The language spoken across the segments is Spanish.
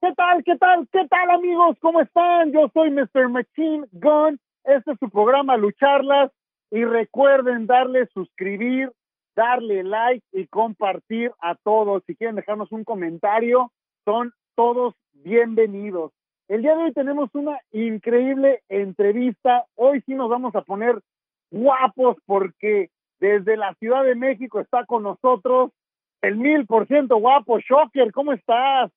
¿Qué tal? ¿Qué tal? ¿Qué tal amigos? ¿Cómo están? Yo soy Mr. Machine Gun. Este es su programa Lucharlas. Y recuerden darle suscribir, darle like y compartir a todos. Si quieren dejarnos un comentario, son todos bienvenidos. El día de hoy tenemos una increíble entrevista. Hoy sí nos vamos a poner guapos porque desde la Ciudad de México está con nosotros el mil por ciento guapo. Shocker, ¿cómo estás?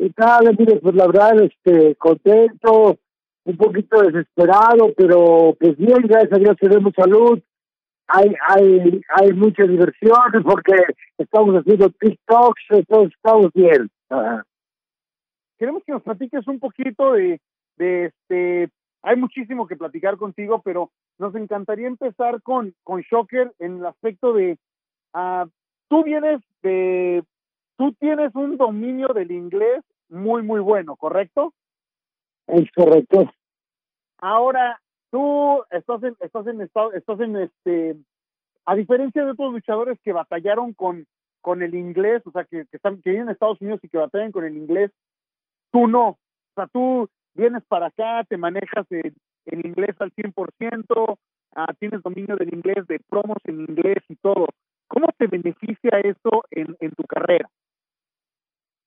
¿Qué tal? Mire, pues la verdad, este, contento, un poquito desesperado, pero pues bien, gracias a Dios tenemos salud. Hay, hay, hay mucha diversión porque estamos haciendo TikToks, entonces estamos bien. Ajá. queremos que nos platiques un poquito de, de este, hay muchísimo que platicar contigo, pero nos encantaría empezar con, con Shocker en el aspecto de, ah, tú vienes de, tú tienes un dominio del inglés muy, muy bueno, ¿correcto? Es correcto. Ahora, tú estás en, estás en estás en este, a diferencia de otros luchadores que batallaron con, con el inglés, o sea, que, que están, que viven en Estados Unidos y que batallan con el inglés, tú no. O sea, tú vienes para acá, te manejas en, en inglés al 100%, ah, tienes dominio del inglés, de promos en inglés y todo. ¿Cómo te beneficia eso en, en tu carrera?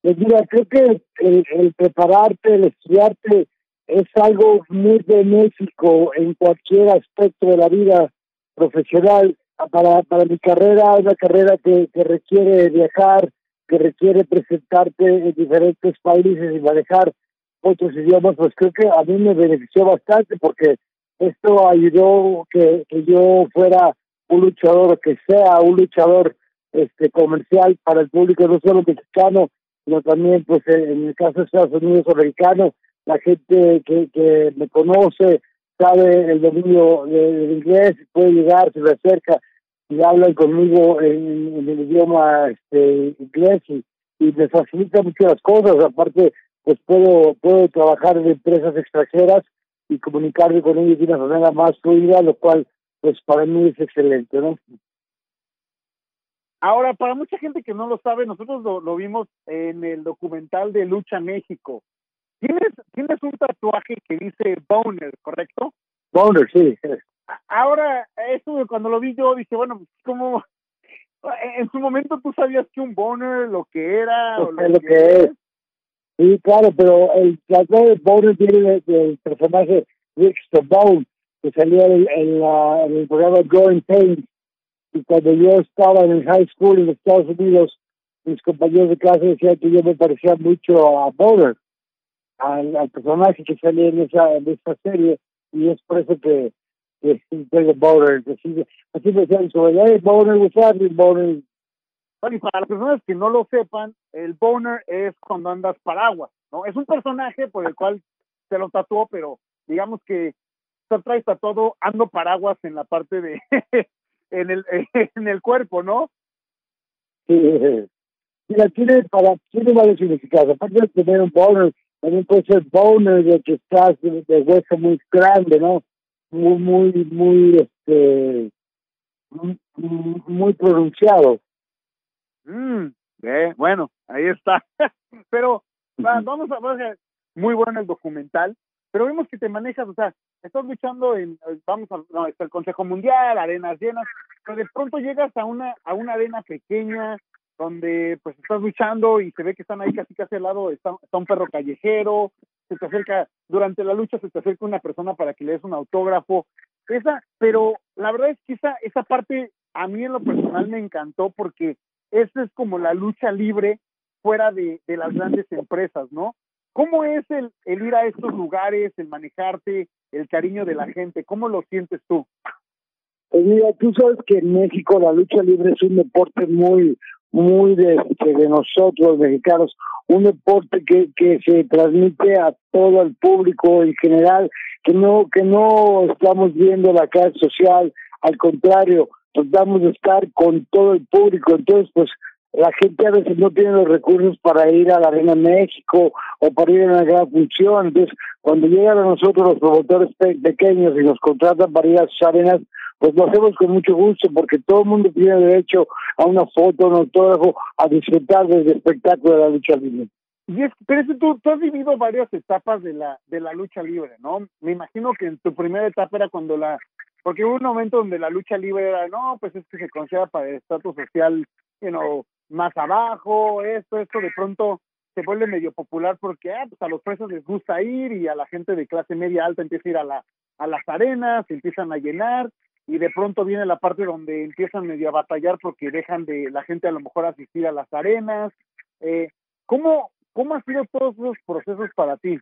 Pues mira, creo que el, prepararte, el estudiarte es algo muy benéfico en cualquier aspecto de la vida profesional. Para, para mi carrera, es una carrera que, que requiere viajar, que requiere presentarte en diferentes países y manejar otros idiomas, pues creo que a mí me benefició bastante porque esto ayudó que, que yo fuera un luchador, que sea un luchador este comercial para el público no solo mexicano, sino también pues en el caso de Estados Unidos americano, la gente que, que me conoce sabe el dominio de- del inglés, puede llegar, se me acerca y hablan conmigo en, en el idioma este inglés y, y me facilita mucho las cosas, aparte pues puedo puedo trabajar en empresas extranjeras y comunicarme con ellos de una manera más fluida, lo cual pues para mí es excelente, ¿no? Ahora, para mucha gente que no lo sabe, nosotros lo, lo vimos en el documental de Lucha México. Tienes, tienes un tatuaje que dice Boner, ¿correcto? Boner, sí. Ahora, eso cuando lo vi yo dije, bueno, pues, como en su momento tú sabías que un boner lo que era o Es lo que es. Sí, claro, pero el tatuaje de Boner viene de- del personaje Rick Stone, que salía en, en la- en el programa Growing Pains. Y cuando yo estaba en el high school en Estados Unidos, mis compañeros de clase decían que yo me parecía mucho a Boner, al, personaje que salía en esa, en esa serie, y es por eso que, que tengo Boner. Así, así me decían, sobre, hey, Boner, what's Boner? Bueno, y para las personas que no lo sepan, el boner es cuando andas paraguas, ¿no? Es un personaje por el cual se lo tatuó, pero digamos que se trae tatuado ando paraguas en la parte de en el en el cuerpo, ¿no? Sí, mira, tiene, para, tiene varios significados. Aparte de tener un boner, también puede ser boner de que estás de, de hueso muy grande, ¿no? Muy, muy, muy, este, muy, muy pronunciado. Mm, eh, bueno, ahí está. pero va, vamos a ver, muy bueno el documental, pero vemos que te manejas, o sea, estás luchando en, vamos a, no, el Consejo Mundial, arenas llenas, pero de pronto llegas a una, a una arena pequeña, donde pues estás luchando y se ve que están ahí casi casi al lado, está, está un perro callejero, se te acerca, durante la lucha se te acerca una persona para que le des un autógrafo, esa, pero la verdad es que esa, esa parte a mí en lo personal me encantó porque esa es como la lucha libre fuera de, de las grandes empresas, ¿no? ¿Cómo es el, el ir a estos lugares, el manejarte, el cariño de la gente? ¿Cómo lo sientes tú? Pues mira, tú sabes que en México la lucha libre es un deporte muy, muy de, este, nosotros, mexicanos, un deporte que, que se transmite a todo el público en general, que no, que no estamos viendo la clase social, al contrario, tratamos de estar con todo el público, entonces pues la gente a veces no tiene los recursos para ir a la Arena México o para ir a una gran función. Entonces, cuando llegan a nosotros los promotores pequeños y nos contratan para ir a sus arenas, pues lo hacemos con mucho gusto porque todo el mundo tiene derecho a una foto, un autógrafo, a disfrutar del espectáculo de la lucha libre. Y es, pero es tú has vivido varias etapas de la, de la lucha libre, ¿no? Me imagino que en tu primera etapa era cuando la, porque hubo un momento donde la lucha libre era, no, pues es que se considera para el estatus social, you know, más abajo, esto, esto, de pronto se vuelve medio popular porque ah, pues a los presos les gusta ir y a la gente de clase media alta empieza a ir a, la, a las arenas, empiezan a llenar y de pronto viene la parte donde empiezan medio a batallar porque dejan de la gente a lo mejor asistir a las arenas. Eh, ¿cómo, ¿Cómo han sido todos esos procesos para ti?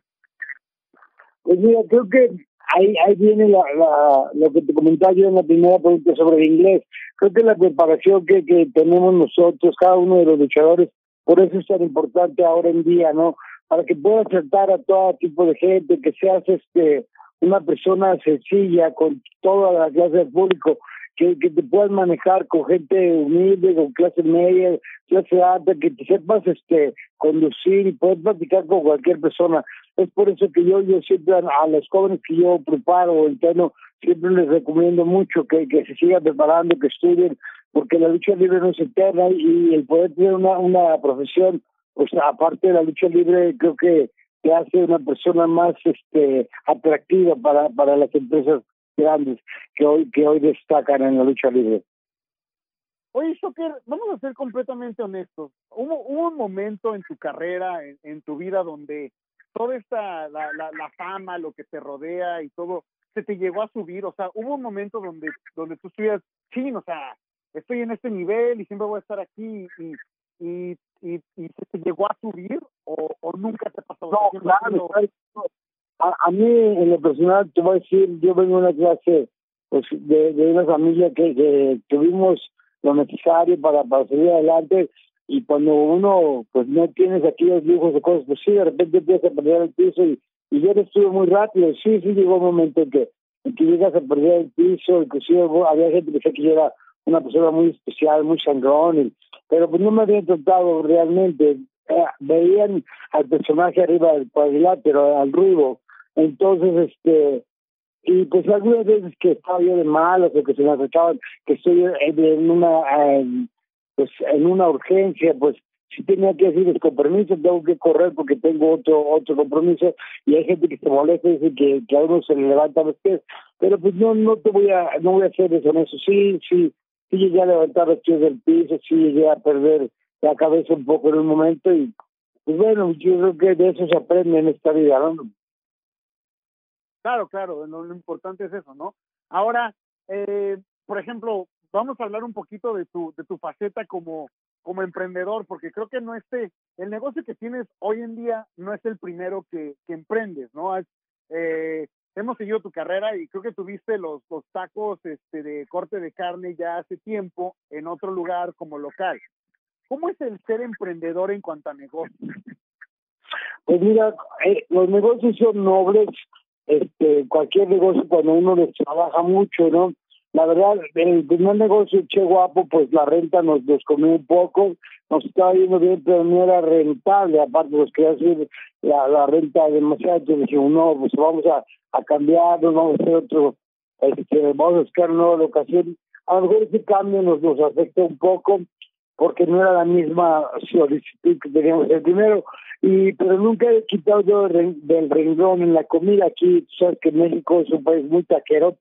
Pues mira, creo que ahí ahí viene lo que te comentaba yo en la primera pregunta sobre el inglés. Creo que la preparación que, que tenemos nosotros, cada uno de los luchadores, por eso es tan importante ahora en día, ¿no? Para que puedas tratar a todo tipo de gente, que seas este una persona sencilla con toda la clase de público, que, que te puedas manejar con gente humilde, con clase media, clase alta, que te sepas este conducir y poder platicar con cualquier persona. Es por eso que yo yo siempre a, los jóvenes que yo preparo o entreno, siempre les recomiendo mucho que, que se sigan preparando, que estudien, porque la lucha libre no es eterna y el poder tener una, una profesión, pues aparte de la lucha libre, creo que te hace una persona más este atractiva para, para las empresas grandes que hoy que hoy destacan en la lucha libre. Oye, Shocker, vamos a ser completamente honestos. ¿Hubo, hubo un momento en tu carrera, en, en tu vida, donde toda esta, la, la, la, fama, lo que te rodea y todo, se te llegó a subir? O sea, ¿hubo un momento donde, donde tú estuvieras, sí, o sea, estoy en este nivel y siempre voy a estar aquí y, y, y, y se te llegó a subir o, o nunca te pasó? No, claro, a, a, mí en lo personal te voy a decir, yo vengo de una clase pues de, una familia que, que tuvimos lo necesario para, para seguir adelante y cuando uno pues no tienes aquellos lujos de cosas, pues sí, de repente empiezas a perder el piso y, y yo estuve muy rápido, sí, sí llegó un momento en que, que llegas a perder el piso, inclusive había gente que decía que yo era una persona muy especial, muy sangrón, y, pero pues no me habían tratado realmente, eh, veían al personaje arriba del cuadrilátero, al ruido, entonces este y pues algunas veces que estaba yo de malas o que se me acercaban que estoy en una pues en una urgencia pues si tenía que decirles con permiso tengo que correr porque tengo otro otro compromiso y hay gente que se molesta y dice que, que a uno se le levanta los pies pero pues no no te voy a no voy a hacer eso en eso sí sí sí llegué a levantar los pies del piso sí llegué a perder la cabeza un poco en un momento y pues bueno yo creo que de eso se aprende en esta vida ¿no? Claro, claro, lo, importante es eso, ¿no? Ahora, eh, por ejemplo, vamos a hablar un poquito de tu, de tu faceta como, como emprendedor, porque creo que no este, el negocio que tienes hoy en día no es el primero que, que emprendes, ¿no? Es, eh, hemos seguido tu carrera y creo que tuviste los, los tacos este, de corte de carne ya hace tiempo en otro lugar como local. ¿Cómo es el ser emprendedor en cuanto a negocios? Pues mira, eh, los negocios son nobles, este cualquier negocio cuando uno les trabaja mucho, ¿no? La verdad, el primer negocio Che Guapo, pues la renta nos, nos comió un poco, nos estaba yendo bien, pero no era rentable, aparte nos quería hacer la, la renta demasiado, entonces dijimos, no, pues vamos a, a cambiarnos, vamos a hacer otro, este, vamos a buscar una nueva locación. A lo mejor ese cambio nos, nos afecta un poco, porque no era la misma solicitud que teníamos el primero, y pero nunca he quitado yo del renglón en la comida aquí, sabes que México es un país muy taquero,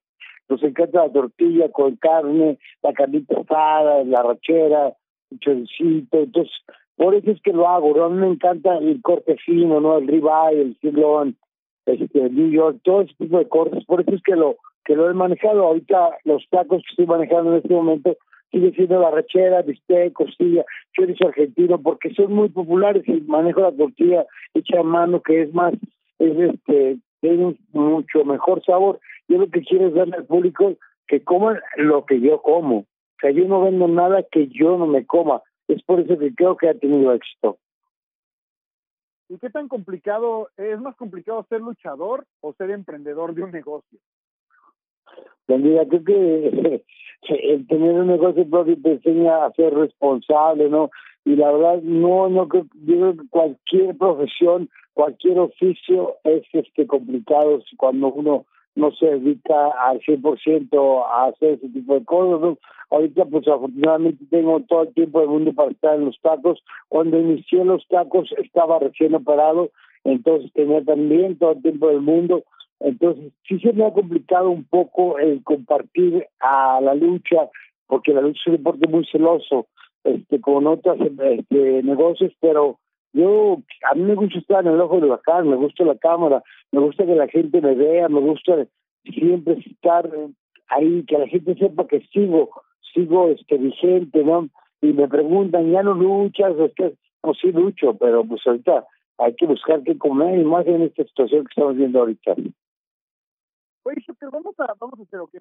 nos encanta la tortilla con carne, la carnita asada, la rachera, el choricito, entonces por eso es que lo hago, ¿no? a mí me encanta el corte fino, ¿no? El ribeye, el sirloin, este, el New York, todo ese tipo de cortes, por eso es que lo que lo he manejado, ahorita los tacos que estoy manejando en este momento sigue siendo la rachera, bistec, costilla, chorizo argentino, porque son muy populares y manejo la tortilla hecha a mano, que es más, es este, tiene mucho mejor sabor. Yo lo que quiero es darle al público que coman lo que yo como. O sea, yo no vendo nada que yo no me coma. Es por eso que creo que ha tenido éxito. ¿Y qué tan complicado, es más complicado ser luchador o ser emprendedor de un negocio? Mira, creo que el tener un negocio propio te enseña a ser responsable, ¿no? Y la verdad, no, no creo, yo creo que cualquier profesión, cualquier oficio es este complicado cuando uno no se dedica al 100% a hacer ese tipo de cosas. ¿no? Ahorita, pues afortunadamente tengo todo el tiempo del mundo para estar en los tacos. Cuando inicié los tacos estaba recién operado, entonces tenía también todo el tiempo del mundo. Entonces, sí se me ha complicado un poco el compartir a la lucha, porque la lucha es un deporte muy celoso, este, con otros este, negocios, pero yo, a mí me gusta estar en el ojo de la cara, me gusta la cámara, me gusta que la gente me vea, me gusta siempre estar ahí, que la gente sepa que sigo, sigo este vigente, ¿no? Y me preguntan, ¿ya no luchas? Es que, no, sí lucho, pero pues ahorita hay que buscar qué comer, y más en esta situación que estamos viendo ahorita. Oye, pero vamos a, vamos a hacer, ok,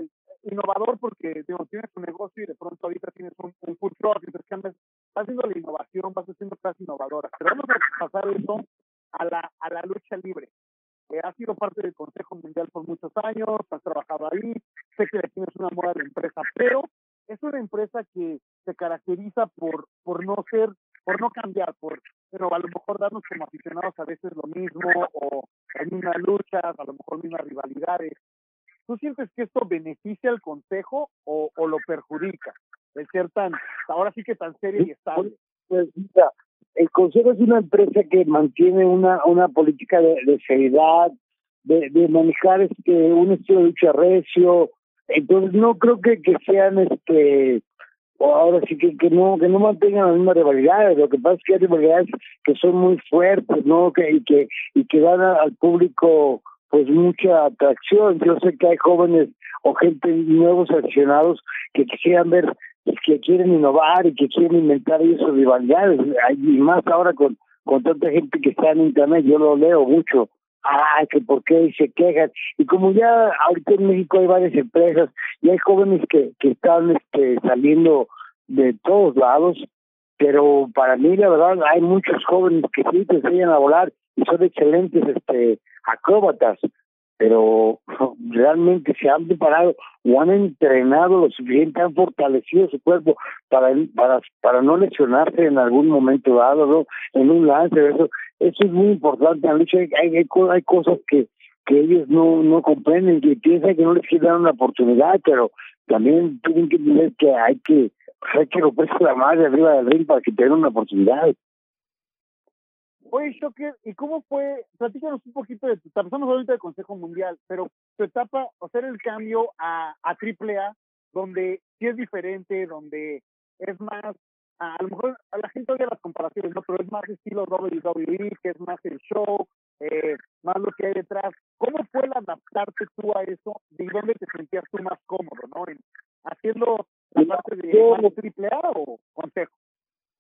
innovador porque digo, tienes tu negocio y de pronto ahorita tienes un, un food truck, entonces cambias, vas haciendo la innovación, vas haciendo cosas innovadoras, pero vamos a pasar eso a la, a la lucha libre. Eh, has sido parte del Consejo Mundial por muchos años, has trabajado ahí, sé que tienes una moda de empresa, pero es una empresa que se caracteriza por, por no ser, por no cambiar, por pero a lo mejor darnos como aficionados a veces lo mismo o en mismas luchas, a lo mejor mismas rivalidades. ¿Tú sientes que esto beneficia al consejo o, lo perjudica? El ser tan, ahora sí que tan serio y estable. Pues mira, el consejo es una empresa que mantiene una, una política de, seriedad, de, manejar este un estilo de lucha recio, entonces no creo que, que sean este ahora sí que, que no que no mantengan las mismas rivalidades lo que pasa es que hay rivalidades que son muy fuertes no que y que y que dan al público pues mucha atracción. Yo sé que hay jóvenes o gente nuevos aficionados que quisieran ver que quieren innovar y que quieren inventar esas rivalidades. Y más ahora con con tanta gente que está en internet yo lo leo mucho. Ah, que por qué se quejan. Y como ya ahorita en México hay varias empresas y hay jóvenes que, que están este, saliendo de todos lados, pero para mí la verdad hay muchos jóvenes que sí te enseñan a volar son excelentes este acróbatas, pero realmente se han preparado o han entrenado lo suficiente, han fortalecido su cuerpo para para para no lesionarse en algún momento dado. En un lance, eso eso es muy importante. Lucha hay, hay, hay cosas que que ellos no no comprenden, que piensan que no les quieren dar una oportunidad, pero también tienen que entender que hay que hay que romperse la madre arriba del ring para que tengan una oportunidad. Oye, Shocker, ¿y cómo fue? Platícanos un poquito de tu etapa. Estamos ahorita del Consejo Mundial, pero tu etapa, hacer el cambio a, a AAA, donde sí es diferente, donde es más, a, a lo mejor a la gente odia las comparaciones, ¿no? Pero es más estilo WWE, que es más el show, eh, más lo que hay detrás. ¿Cómo fue el adaptarte tú a eso? ¿De dónde te sentías tú más cómodo, no? En, haciendo la parte de Yo- más AAA o Consejo.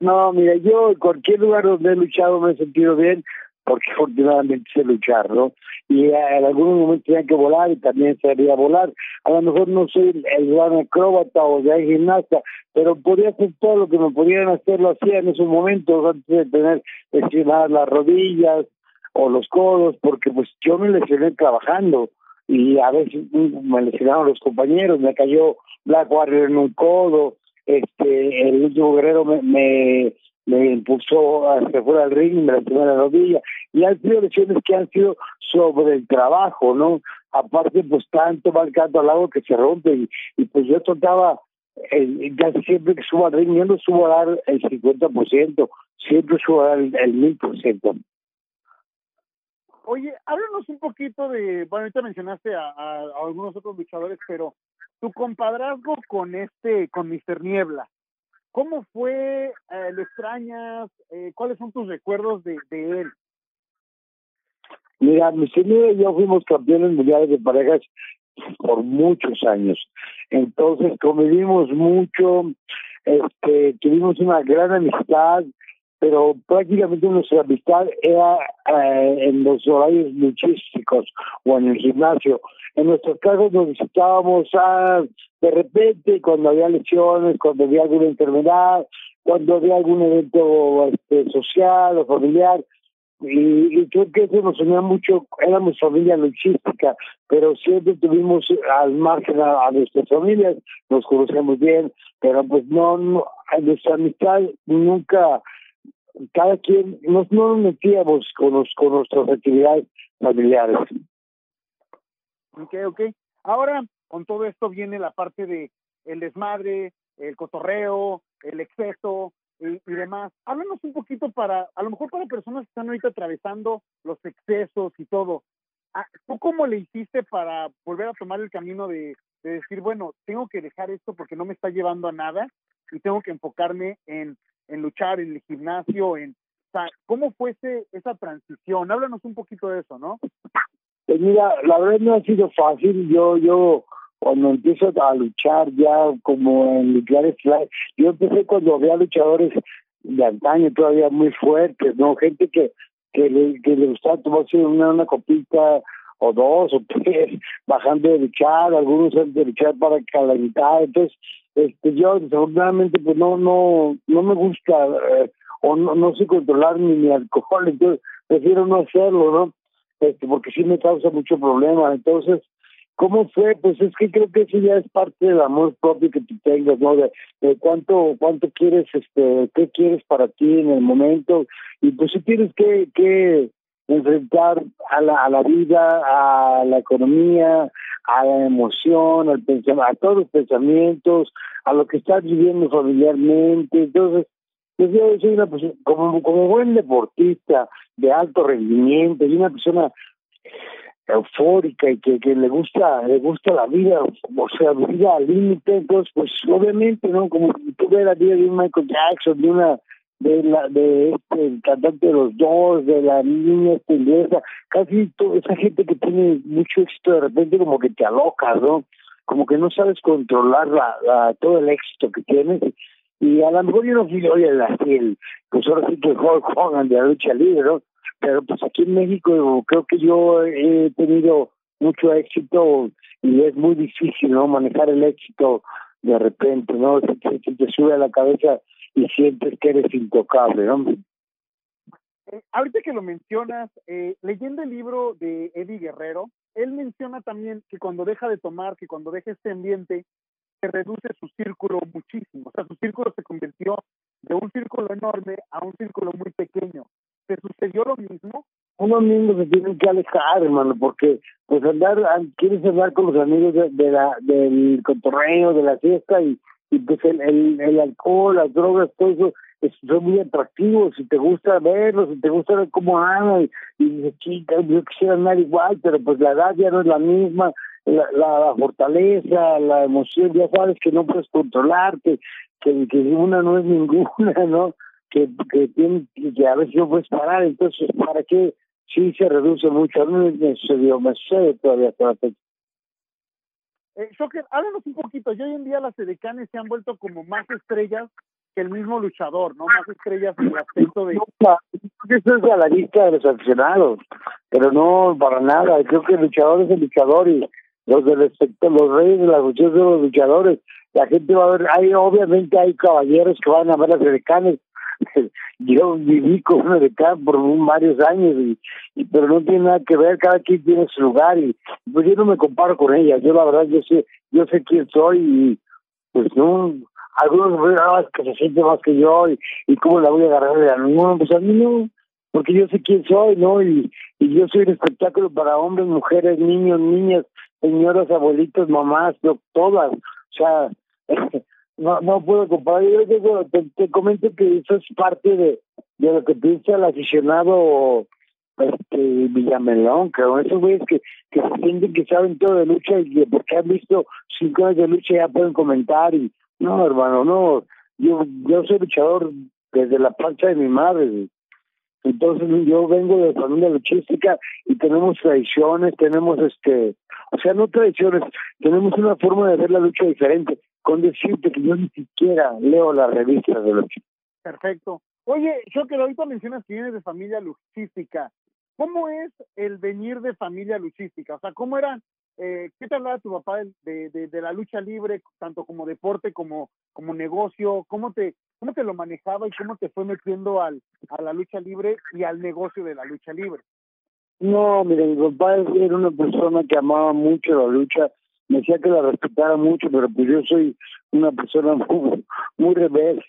No, mira, yo en cualquier lugar donde he luchado me he sentido bien porque afortunadamente sé luchar, ¿no? Y eh, en algunos momentos tenía que volar y también sabía volar. A lo mejor no soy el- gran acróbata o ya gimnasta, pero podía hacer todo lo que me podían hacer, lo hacía en esos momentos antes de tener lesionadas las rodillas o los codos, porque pues yo me lesioné trabajando y a veces mm, me lesionaron los compañeros, me cayó Black Warrior en un codo, este el último guerrero me, me, me impulsó hacia fuera del ring me lastimé la rodilla y han sido lesiones que han sido sobre el trabajo no aparte pues tanto va el canto al lado que se rompe y, y pues yo trataba eh, casi siempre que subo al ring yo no subo a dar el 50% siempre subo a dar el, el 1000% Oye, háblanos un poquito de, bueno, ahorita mencionaste a algunos otros luchadores, pero tu compadrazgo con este, con Mr. Niebla, ¿cómo fue? Eh, ¿Lo extrañas? Eh, ¿Cuáles son tus recuerdos de, él? Mira, mi señor y yo fuimos campeones mundiales de parejas por muchos años. Entonces convivimos mucho, este, tuvimos una gran amistad, pero prácticamente nuestra amistad era eh, en los horarios luchísticos o en el gimnasio. En nuestros casos nos visitábamos ah, de repente cuando había lesiones, cuando había alguna enfermedad, cuando había algún evento este, social o familiar. Y, y creo que eso nos unía mucho, éramos familia luchística, pero siempre tuvimos al margen a, nuestras familias, nos conocíamos bien, pero pues no, no nuestra amistad nunca, cada quien, nos, no nos metíamos con, los, con nuestras actividades familiares. Ok, ok. Ahora, con todo esto viene la parte de el desmadre, el cotorreo, el exceso y, demás. Háblanos un poquito para, a lo mejor para personas que están ahorita atravesando los excesos y todo. Ah, ¿Tú cómo le hiciste para volver a tomar el camino de, de decir, bueno, tengo que dejar esto porque no me está llevando a nada y tengo que enfocarme en, en luchar, en el gimnasio, en... O sea, ¿cómo fue ese, esa transición? Háblanos un poquito de eso, ¿no? Pues mira, la verdad no ha sido fácil. Yo, yo, cuando empiezo a luchar ya como en lugares, yo empecé cuando había luchadores de antaño todavía muy fuertes, ¿no? Gente que, que, le, que le gustaba tomarse una, una copita o dos o tres, bajando de luchar, algunos de luchar para calentar. Entonces, este, yo desafortunadamente pues no, no, no me gusta eh, o no, no sé controlar ni mi alcohol, entonces prefiero no hacerlo, ¿no? Este, porque sí me causa mucho problema. Entonces, ¿cómo fue? Pues es que creo que eso ya es parte del amor propio que tú tengas, ¿no? De, de cuánto, cuánto quieres, este, qué quieres para ti en el momento. Y pues sí tienes que, que enfrentar a la, a la vida, a la economía, a la emoción, al pensamiento, a todos los pensamientos, a lo que estás viviendo familiarmente. Entonces, soy una persona, como, como buen deportista de alto rendimiento y una persona eufórica y que, que le gusta le gusta la vida, o sea, vida al límite, entonces pues obviamente, ¿no? Como tú ves la vida de un Michael Jackson, de una de la de este cantante de los dos, de la niña esta casi toda esa gente que tiene mucho éxito de repente como que te alocas, ¿no? Como que no sabes controlar la, la todo el éxito que tienes y a lo mejor yo no fui hoy el, pues ahora sí que Hulk Hogan de la lucha libre, ¿no? Pero pues aquí en México creo que yo he tenido mucho éxito y es muy difícil, ¿no? Manejar el éxito de repente, ¿no? Se te sube a la cabeza y sientes que eres intocable, ¿no? Eh, ahorita que lo mencionas, eh, leyendo el libro de Eddie Guerrero, él menciona también que cuando deja de tomar, que cuando deja este ambiente, se reduce su círculo muchísimo. O sea, su círculo se convirtió de un círculo enorme a un círculo muy pequeño. ¿Te sucedió lo mismo se tiene que alejar, hermano, porque pues andar, quieres andar con los amigos de, la, del cotorreo, de la fiesta y, y pues el, el, alcohol, las drogas, todo eso es, son muy atractivos, si te gusta verlos, si te gusta ver cómo andan, y, dices, chica, yo quisiera andar igual, pero pues la edad ya no es la misma, la, la, fortaleza, la emoción, ya sabes que no puedes controlarte, que, que una no es ninguna, ¿no? Que, que, que a veces no puedes parar, entonces, ¿para qué? Sí se reduce mucho, a mí me sucedió, me sucede todavía hasta la fecha. Eh, Shocker, háblanos un poquito. Y hoy en día las edecanes se han vuelto como más estrellas que el mismo luchador, ¿no? Más estrellas en el aspecto de... No, eso es a la vista de los aficionados, pero no para nada. Creo que el luchador es el luchador y los del espectro, los reyes de las luchas son los luchadores. La gente va a ver, hay obviamente hay caballeros que van a ver las edecanes. Yo viví con una edecán por varios años, y, pero no tiene nada que ver, cada quien tiene su lugar y pues yo no me comparo con ellas. Yo la verdad, yo sé, yo sé quién soy y pues no, algunos ah, que se sienten más que yo y, y cómo la voy a agarrar de alguno, pues a mí no, porque yo sé quién soy, ¿no? Y, y yo soy un espectáculo para hombres, mujeres, niños, niñas, señoras, abuelitos, mamás, yo, todas, o sea, no no puedo comparar, yo te, te comento que eso es parte de, de lo que piensa el aficionado este Villamelón, creo, esos güeyes que, que se sienten que saben todo de lucha y que porque han visto cinco años de lucha ya pueden comentar y no, hermano, no. Yo, yo soy luchador desde la pancha de mi madre. Entonces yo vengo de familia luchística y tenemos tradiciones, tenemos este, o sea, no tradiciones, tenemos una forma de ver la lucha diferente. Con decirte que yo ni siquiera leo las revistas de lucha. Perfecto. Oye, yo que ahorita mencionas que vienes de familia luchística. ¿Cómo es el venir de familia luchística? O sea, ¿cómo era eh, ¿qué te hablaba tu papá de, de, de, la lucha libre, tanto como deporte como, como negocio? ¿Cómo te, ¿Cómo te lo manejaba y cómo te fue metiendo al, a la lucha libre y al negocio de la lucha libre? No, mira, mi papá era una persona que amaba mucho la lucha, me decía que la respetara mucho, pero pues yo soy una persona muy, muy rebelde.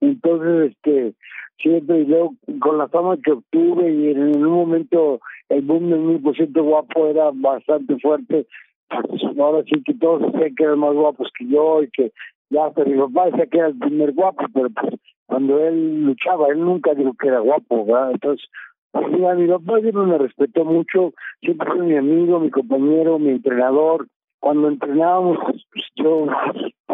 Entonces, este, siempre, y con la fama que obtuve y en, un momento el boom del mil por ciento guapo era bastante fuerte, pues ahora sí que todos decían que eran más guapos que yo y que ya, pero mi papá decía que era el primer guapo, pero pues cuando él luchaba, él nunca dijo que era guapo. Entonces, pues, mi papá siempre me respetó mucho, siempre fue mi amigo, mi compañero, mi entrenador, cuando entrenábamos, pues, yo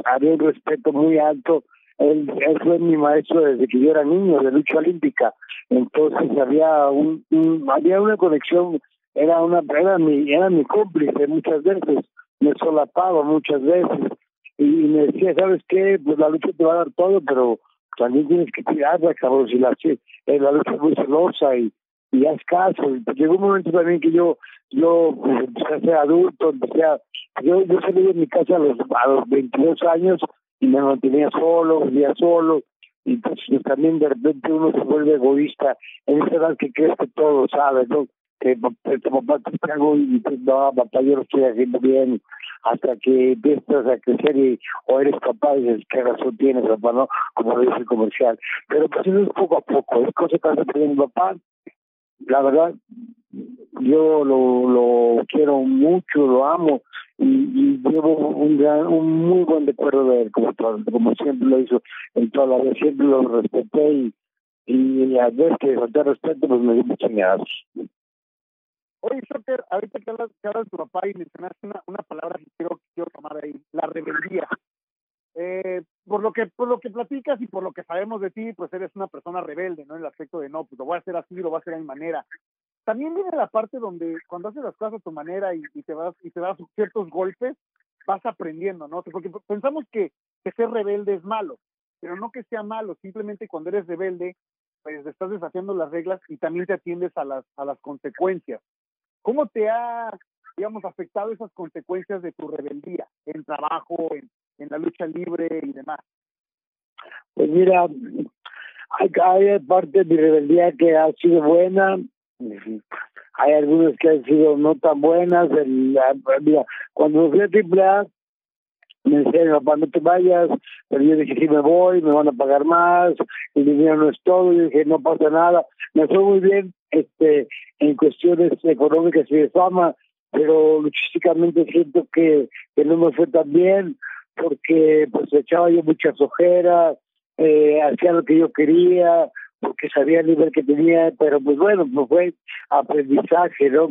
había un respeto muy alto. Él, fue mi maestro desde que yo era niño de lucha olímpica. Entonces había un, había una conexión, era una era mi era mi cómplice muchas veces, me solapaba muchas veces y me decía, ¿sabes qué? Pues la lucha te va a dar todo, pero también tienes que tirarla, cabrón, si la, eh, la lucha es muy celosa y, y haz caso. Pues llegó un momento también que yo yo pues, empecé a ser adulto, empecé a yo, yo salí de mi casa a los, a los 22 años y me mantenía solo, vivía solo, y pues, también de repente uno se vuelve egoísta en esa edad que crees que todo sabe, ¿no? Que tu papá te hago y dices, no, papá, yo lo estoy haciendo bien, hasta que empiezas a crecer y o eres capaz y dices, qué razón tienes, papá, ¿no? Como lo dice el comercial. Pero pues eso es poco a poco, es cosa que de mi papá, la verdad, yo lo, lo quiero mucho, lo amo y, y llevo un gran, un muy buen recuerdo de él, como, como siempre lo hizo en toda la vida, siempre lo respeté y, y a veces que falté respeto, pues me dio chingados. Oye, Shocker, ahorita que hablas, que hablas de tu papá y mencionaste una, una palabra que quiero, quiero tomar ahí, la rebeldía. Eh, por lo que por lo que platicas y por lo que sabemos de ti, pues eres una persona rebelde, ¿no? En el aspecto de no, pues lo voy a hacer así, lo voy a hacer a mi manera también viene la parte donde cuando haces las cosas a tu manera y, te vas y te das ciertos golpes, vas aprendiendo, ¿no? Porque pensamos que, que ser rebelde es malo, pero no que sea malo, simplemente cuando eres rebelde, pues estás desafiando las reglas y también te atiendes a las, a las consecuencias. ¿Cómo te ha, digamos, afectado esas consecuencias de tu rebeldía en trabajo, en, en la lucha libre y demás? Pues mira, hay, hay parte de mi rebeldía que ha sido buena, hay algunas que han sido no tan buenas. El, mira, cuando fui a AAA, me decían, papá, no te vayas, pero yo dije, sí me voy, me van a pagar más, el dinero no es todo, yo dije, no pasa nada. Me fue muy bien este en cuestiones económicas y de fama, pero luchísticamente siento que, que no me fue tan bien, porque pues echaba yo muchas ojeras, eh, hacía lo que yo quería, porque sabía el nivel que tenía, pero pues bueno, pues fue aprendizaje, ¿no?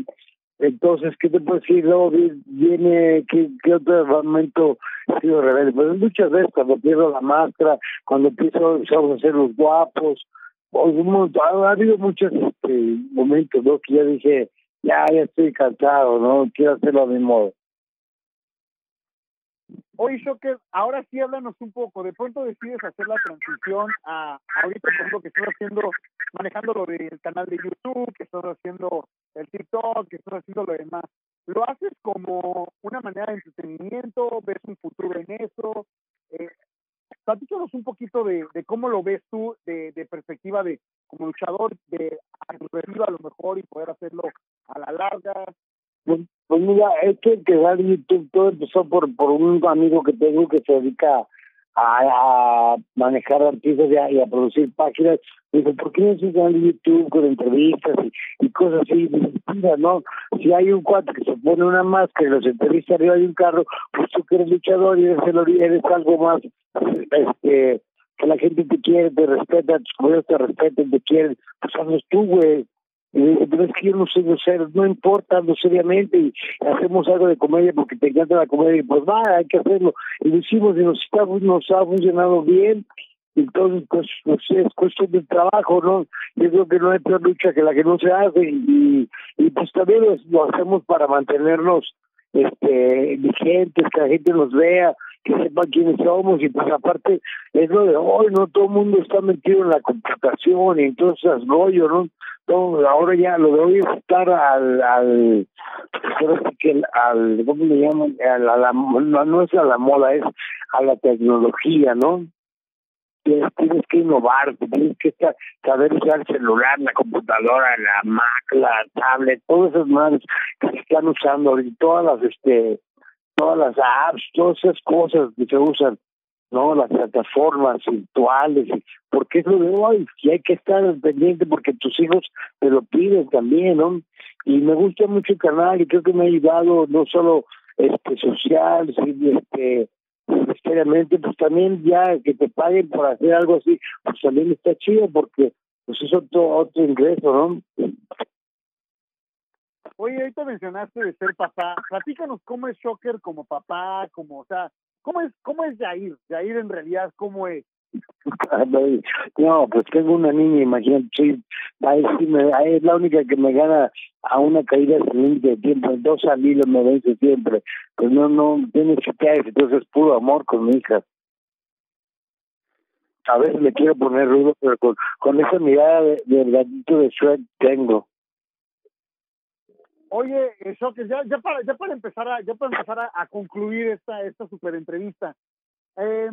Entonces, ¿qué te puedo decir? Luego viene, ¿qué, qué otro momento he sido rebelde? Pues muchas veces cuando pierdo la máscara, cuando empiezo a ser los guapos, ha, habido muchos este, momentos, ¿no? Que ya dije, ya, ya estoy cansado, ¿no? Quiero hacerlo a mi modo. Oye, Shocker, ahora sí háblanos un poco. De pronto decides hacer la transición a ahorita, por ejemplo, que estás haciendo, manejando lo del canal de YouTube, que estás haciendo el TikTok, que estás haciendo lo demás. ¿Lo haces como una manera de entretenimiento? ¿Ves un futuro en eso? Eh, platícanos un poquito de, de cómo lo ves tú de, de perspectiva de como luchador, de a lo mejor y poder hacerlo a la larga. Pues, pues mira, es que el de YouTube todo empezó por, por un amigo que tengo que se dedica a, a manejar artistas y a, producir páginas. Dice, ¿por qué no haces un canal de YouTube con entrevistas y, y cosas así? Mira, no, si hay un cuate que se pone una máscara y los entrevista arriba de un carro, pues tú que eres luchador y eres, eres algo más, este, que la gente te quiere, te respeta, tus compañeros te respetan, te quieren, pues hazlo tú, güey pero es que yo no sé ser, no importa, no seriamente, y hacemos algo de comedia porque te encanta la comedia, y pues va, hay que hacerlo. Y lo hicimos y nos, nos ha funcionado bien, entonces pues, pues es cuestión de trabajo, ¿no? Yo creo que no hay peor lucha que la que no se hace, y, y pues también lo hacemos para mantenernos este vigentes, que la gente nos vea, que sepan quiénes somos y pues aparte es lo de hoy, no todo el mundo está metido en la computación y entonces rollo, ¿no? no, ahora ya lo voy a estar al, al, al, ¿cómo le llaman? A la, no, es a la moda, es a la tecnología, ¿no? Tienes, tienes que innovar, tienes que estar, saber usar el celular, la computadora, la Mac, la tablet, todas esas madres que se están usando ahorita, todas las, este, todas las apps, todas esas cosas que se usan, ¿no? Las plataformas virtuales, porque es lo de hoy, y hay que estar pendiente porque tus hijos te lo piden también, ¿no? Y me gusta mucho el canal y creo que me ha ayudado no solo este social, sino este necesariamente, pues también ya que te paguen por hacer algo así, pues también está chido porque pues es otro, otro ingreso, ¿no? Oye, ahorita mencionaste de ser papá. Platícanos cómo es Shocker como papá, como, o sea, ¿cómo es, cómo es Jair? Jair en realidad, ¿cómo es? No, pues tengo una niña, imagínate, ahí es la única que me gana a una caída sin límite de tiempo, dos salidos me vence siempre, pues no, no, tiene años, entonces es puro amor con mi hija. A veces le quiero poner rudo, pero con, esa mirada de, de gatito de Shrek tengo. Oye, eh, Shocker, ya, ya para, ya para empezar a, ya para empezar a, a concluir esta, esta super entrevista, eh,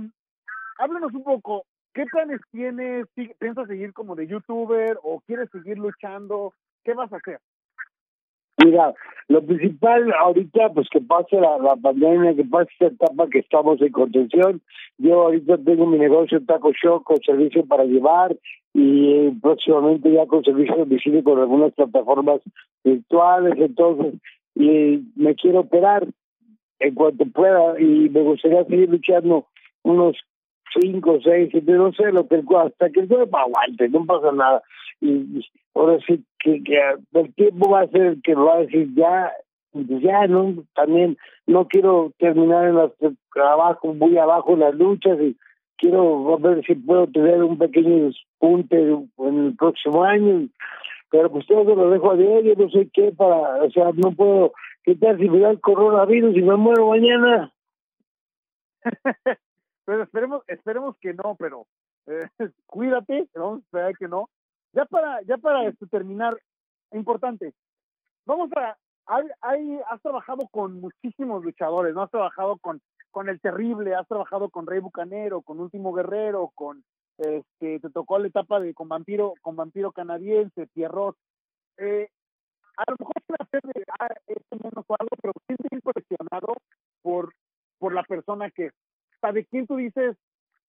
háblanos un poco, ¿qué planes tienes? ¿Sí- ¿Piensas seguir como de youtuber o quieres seguir luchando? ¿Qué vas a hacer? Mira, lo principal ahorita, pues que pase la, pandemia, que pase esta etapa que estamos en contención. Yo ahorita tengo mi negocio Taco Show con servicio para llevar y próximamente ya con servicio de domicilio con algunas plataformas virtuales, entonces, y me quiero operar en cuanto pueda y me gustaría seguir luchando unos cinco, seis, siete, no sé, lo que el cua- hasta que el cuerpo aguante, no pasa nada. Y, ahora sí que, el tiempo va a ser el que va a decir ya, pues ya, no, también no quiero terminar en los abajo, muy abajo en las luchas y quiero ver si puedo tener un pequeño despunte en el próximo año. Pero pues todo se lo dejo a Dios, yo no sé qué para, o sea, no puedo quitar si me da el coronavirus y me muero mañana. Pero esperemos, esperemos que no, pero eh, cuídate, vamos a esperar que no. Ya para, ya para este, terminar, importante, vamos a, hay, hay, has trabajado con muchísimos luchadores, ¿no? Has trabajado con, con El Terrible, has trabajado con Rey Bucanero, con Último Guerrero, con, este, te tocó la etapa de con Vampiro, con Vampiro Canadiense, Pierrot. Eh, a lo mejor puede hacer de, ah, este menos o algo, pero siempre impresionado por, por la persona que, sea, de quién tú dices,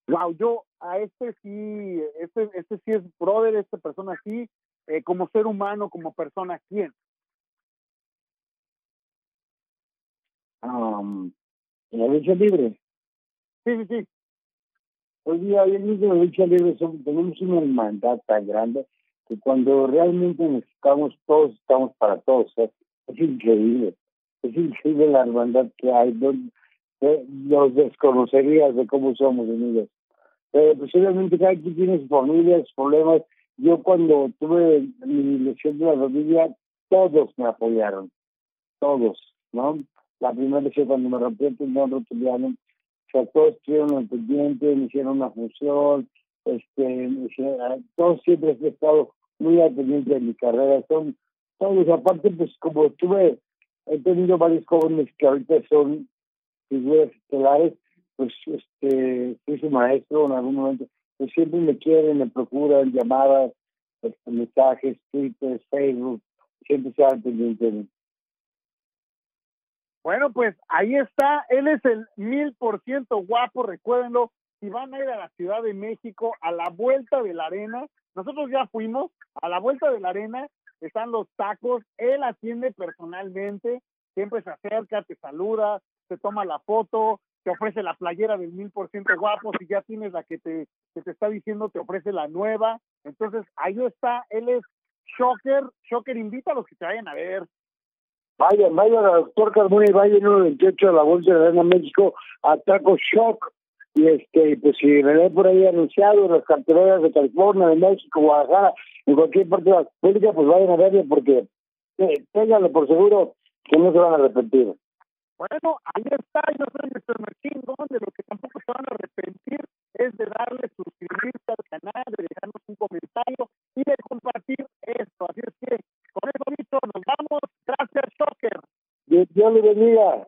wow, yo a este sí, este, este sí es brother, esta persona sí, eh, como ser humano, como persona, ¿quién? Um, en la lucha libre. Sí, sí, sí. Hoy día, hoy en la lucha libre somos- tenemos una hermandad tan grande que cuando realmente necesitamos, todos estamos para todos. ¿eh? Es increíble. Es increíble la hermandad que hay. No, eh, los desconocerías de cómo somos unidos. Pero pues obviamente cada quien tiene sus familias, sus problemas. Yo cuando tuve mi lesión de la rodilla, todos me apoyaron. Todos, ¿no? La primera vez cuando me rompí el rotuliano, todos estuvieron al pendiente, me hicieron una función, este, hicieron- todos siempre he estado muy al pendiente de mi carrera, son todos, aparte pues como tuve, he tenido varios jóvenes que ahorita son figuras estelares, pues este, fui su maestro en algún momento, pues siempre me quieren, me procuran, llamadas, este, mensajes, Twitter, Facebook, siempre están al pendiente. Bueno, pues ahí está, él es el mil por ciento guapo, recuérdenlo, si van a ir a la Ciudad de México, a la vuelta de la arena, nosotros ya fuimos, a la vuelta de la arena están los tacos, él atiende personalmente, siempre se acerca, te saluda, te toma la foto, te ofrece la playera del mil por ciento guapo, si ya tienes la que te, que te está diciendo, te ofrece la nueva, entonces ahí está, él es Shocker, Shocker invita a los que te vayan a ver, Vayan, vayan al doctor Carmona y vayan el 28 de la Bolsa de Arena México a Taco Shock. Y este, pues si me ven por ahí anunciado en las carteleras de California, de México, Guadalajara, en cualquier parte de la República, pues vayan a verlo porque eh, ténganlo por seguro que no se van a arrepentir. Bueno, ahí está, yo soy Mr. McKingon, de lo que tampoco se van a arrepentir es de darle suscribirse al canal, de dejarnos un comentario y de compartir esto. Así es que, con eso, Víctor, nos vamos. Gracias, Shocker. Dios, Dios le bendiga.